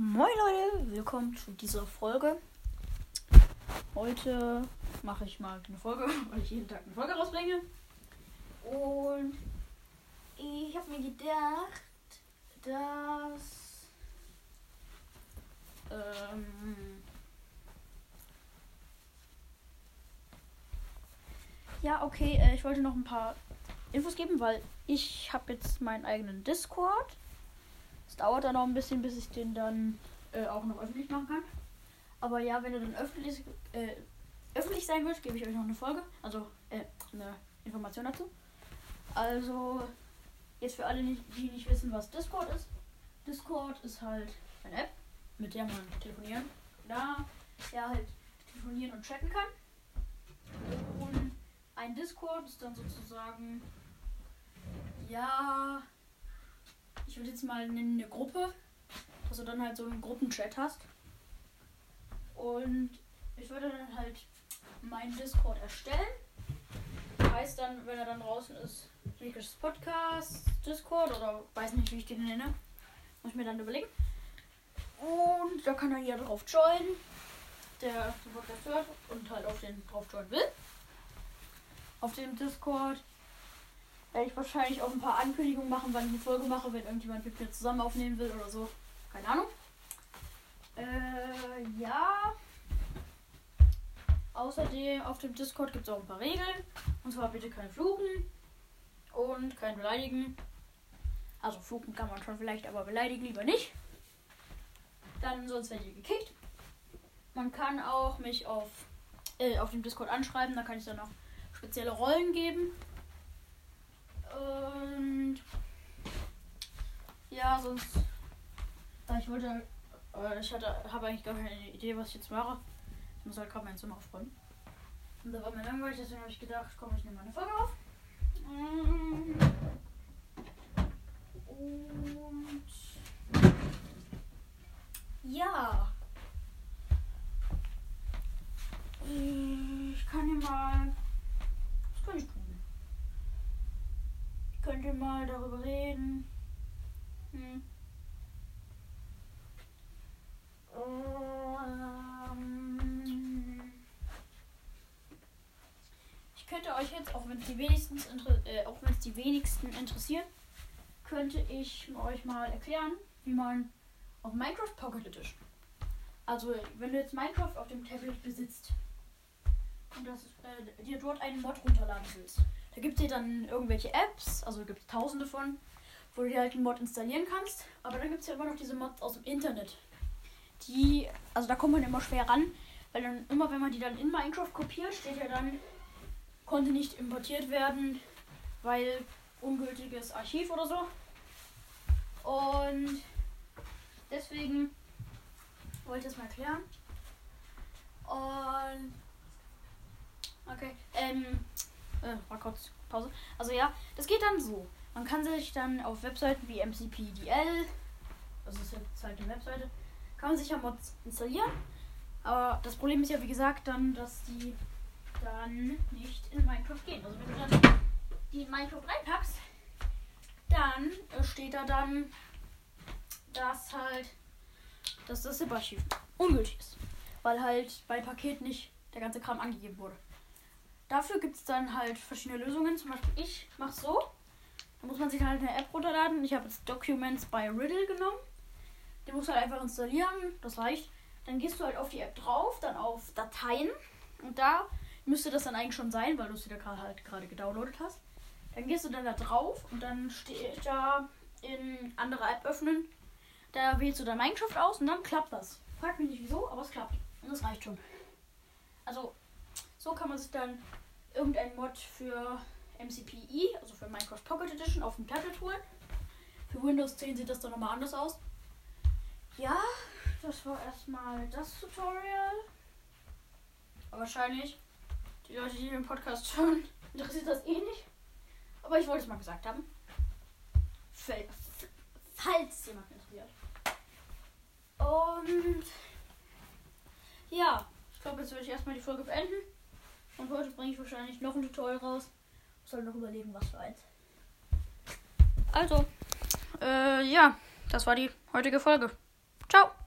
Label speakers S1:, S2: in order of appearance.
S1: Moin Leute, willkommen zu dieser Folge. Heute mache ich mal eine Folge, weil ich jeden Tag eine Folge rausbringe. Und ich habe mir gedacht, dass ähm, ja okay, äh, ich wollte noch ein paar Infos geben, weil ich habe jetzt meinen eigenen Discord dauert dann noch ein bisschen, bis ich den dann äh, auch noch öffentlich machen kann. Aber ja, wenn er dann öffentlich, äh, öffentlich sein wird, gebe ich euch noch eine Folge. Also äh, eine Information dazu. Also, jetzt für alle, die nicht wissen, was Discord ist. Discord ist halt eine App, mit der man telefonieren, da ja halt telefonieren und chatten kann. Und ein Discord ist dann sozusagen ja jetzt mal eine Gruppe, dass du dann halt so einen Gruppenchat hast. Und ich würde dann halt meinen Discord erstellen. Heißt dann, wenn er dann draußen ist, Mikes Podcast, Discord oder weiß nicht, wie ich den nenne. Muss ich mir dann überlegen. Und da kann dann jeder drauf joinen, der den Podcast hört und halt auf den drauf joinen will. Auf dem Discord werde ich wahrscheinlich auch ein paar Ankündigungen machen, wann ich eine Folge mache, wenn irgendjemand mit mir zusammen aufnehmen will oder so. Keine Ahnung. Äh, ja. Außerdem auf dem Discord gibt es auch ein paar Regeln. Und zwar bitte kein Fluchen und kein Beleidigen. Also fluchen kann man schon vielleicht, aber beleidigen lieber nicht. Dann sonst werdet ihr gekickt. Man kann auch mich auf, äh, auf dem Discord anschreiben, da kann ich dann noch spezielle Rollen geben. Und ja, sonst. Ich wollte. Ich hatte, habe eigentlich gar keine Idee, was ich jetzt mache. Ich muss halt gerade mein Zimmer aufräumen. Und da war mir langweilig, deswegen habe ich gedacht, komm, ich nehme meine Folge auf. Und ja. Ich kann dir mal. Was kann ich tun? Könnte mal darüber reden. Hm. Ähm. ich könnte euch jetzt, auch wenn es die wenigsten äh, auch wenn es die wenigsten interessieren, könnte ich euch mal erklären, wie man auf Minecraft Pocket Edition. Also wenn du jetzt Minecraft auf dem Tablet besitzt und das, äh, dir dort einen Mod runterladen willst, da gibt es dir dann irgendwelche Apps, also gibt es tausende von, wo du dir halt einen Mod installieren kannst. Aber dann gibt es ja immer noch diese Mods aus dem Internet. Die, also da kommt man immer schwer ran, weil dann immer, wenn man die dann in Minecraft kopiert, steht ja dann, konnte nicht importiert werden, weil ungültiges Archiv oder so. Und deswegen wollte ich das mal erklären. Und okay, ähm, äh, mal kurz Pause. Also ja, das geht dann so. Man kann sich dann auf Webseiten wie MCPDL, das ist jetzt halt eine Webseite, kann man sich ja Mods installieren. Aber das Problem ist ja, wie gesagt, dann, dass die dann nicht in Minecraft gehen. Also wenn du dann die in Minecraft reinpackst, dann äh, steht da dann, dass halt, dass das ZIP-Archiv ungültig ist. Weil halt bei Paket nicht der ganze Kram angegeben wurde. Dafür gibt es dann halt verschiedene Lösungen. Zum Beispiel ich mache so. Da muss man sich halt eine App runterladen. Ich habe jetzt Documents by Riddle genommen. Den musst du halt einfach installieren. Das reicht. Dann gehst du halt auf die App drauf, dann auf Dateien. Und da müsste das dann eigentlich schon sein, weil du es wieder halt gerade gedownloadet hast. Dann gehst du dann da drauf und dann steht da in andere App öffnen. Da wählst du dann Minecraft aus und dann klappt das. Frag mich nicht wieso, aber es klappt. Und das reicht schon. Also so kann man sich dann irgendein Mod für MCPE, also für Minecraft Pocket Edition, auf dem Tablet holen. Für Windows 10 sieht das dann nochmal anders aus. Ja, das war erstmal das Tutorial. Aber wahrscheinlich, die Leute, die den Podcast hören, interessiert das eh nicht. Aber ich wollte es mal gesagt haben. Falls jemand interessiert. Und ja, ich glaube, jetzt würde ich erstmal die Folge beenden. Und heute bringe ich wahrscheinlich noch ein Tutorial raus. Ich soll noch überlegen, was für eins. Also, äh, ja, das war die heutige Folge. Ciao!